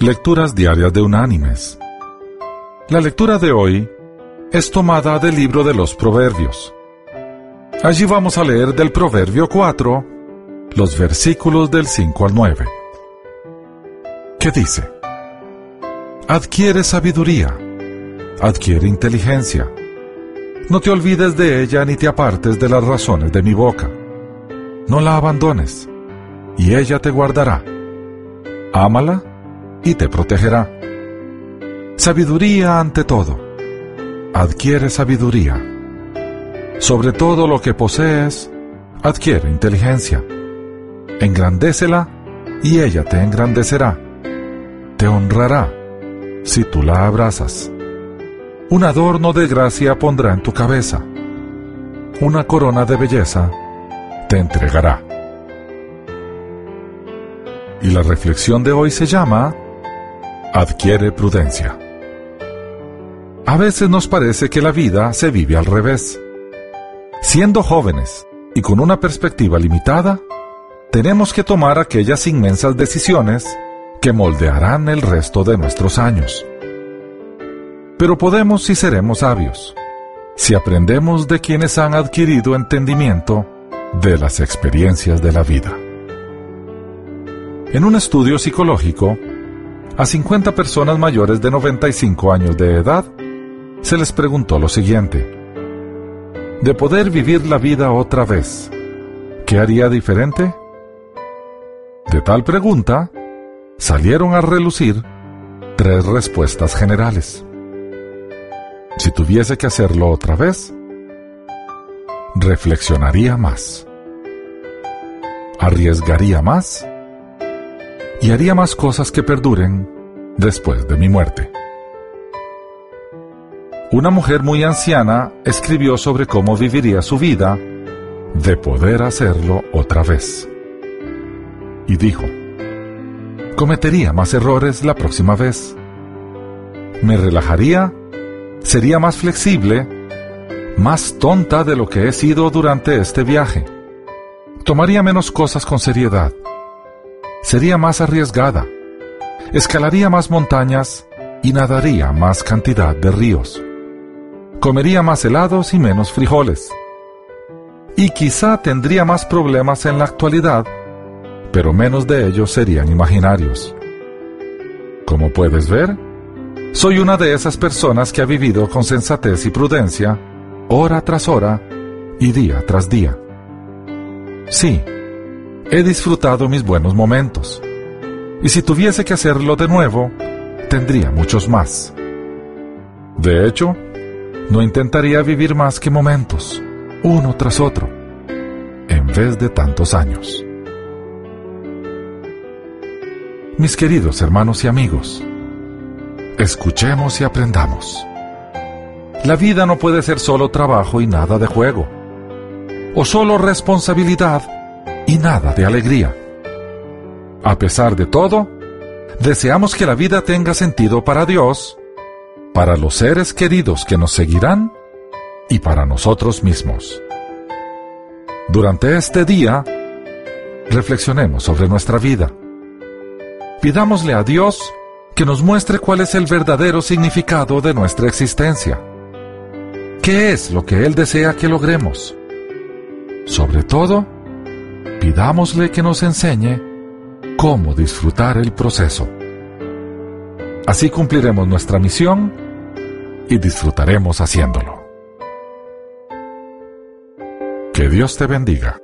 Lecturas Diarias de Unánimes. La lectura de hoy es tomada del libro de los Proverbios. Allí vamos a leer del Proverbio 4, los versículos del 5 al 9. ¿Qué dice? Adquiere sabiduría, adquiere inteligencia. No te olvides de ella ni te apartes de las razones de mi boca. No la abandones, y ella te guardará. Ámala y te protegerá. Sabiduría ante todo. Adquiere sabiduría. Sobre todo lo que posees, adquiere inteligencia. Engrandécela y ella te engrandecerá. Te honrará si tú la abrazas. Un adorno de gracia pondrá en tu cabeza. Una corona de belleza te entregará. Y la reflexión de hoy se llama Adquiere prudencia. A veces nos parece que la vida se vive al revés. Siendo jóvenes y con una perspectiva limitada, tenemos que tomar aquellas inmensas decisiones que moldearán el resto de nuestros años. Pero podemos si seremos sabios, si aprendemos de quienes han adquirido entendimiento de las experiencias de la vida. En un estudio psicológico, a 50 personas mayores de 95 años de edad, se les preguntó lo siguiente. De poder vivir la vida otra vez, ¿qué haría diferente? De tal pregunta, salieron a relucir tres respuestas generales. Si tuviese que hacerlo otra vez, reflexionaría más, arriesgaría más y haría más cosas que perduren después de mi muerte. Una mujer muy anciana escribió sobre cómo viviría su vida de poder hacerlo otra vez. Y dijo, cometería más errores la próxima vez. Me relajaría sería más flexible, más tonta de lo que he sido durante este viaje. Tomaría menos cosas con seriedad. Sería más arriesgada. Escalaría más montañas y nadaría más cantidad de ríos. Comería más helados y menos frijoles. Y quizá tendría más problemas en la actualidad, pero menos de ellos serían imaginarios. Como puedes ver, soy una de esas personas que ha vivido con sensatez y prudencia, hora tras hora y día tras día. Sí, he disfrutado mis buenos momentos, y si tuviese que hacerlo de nuevo, tendría muchos más. De hecho, no intentaría vivir más que momentos, uno tras otro, en vez de tantos años. Mis queridos hermanos y amigos, Escuchemos y aprendamos. La vida no puede ser solo trabajo y nada de juego, o solo responsabilidad y nada de alegría. A pesar de todo, deseamos que la vida tenga sentido para Dios, para los seres queridos que nos seguirán y para nosotros mismos. Durante este día, reflexionemos sobre nuestra vida. Pidámosle a Dios que nos muestre cuál es el verdadero significado de nuestra existencia. ¿Qué es lo que Él desea que logremos? Sobre todo, pidámosle que nos enseñe cómo disfrutar el proceso. Así cumpliremos nuestra misión y disfrutaremos haciéndolo. Que Dios te bendiga.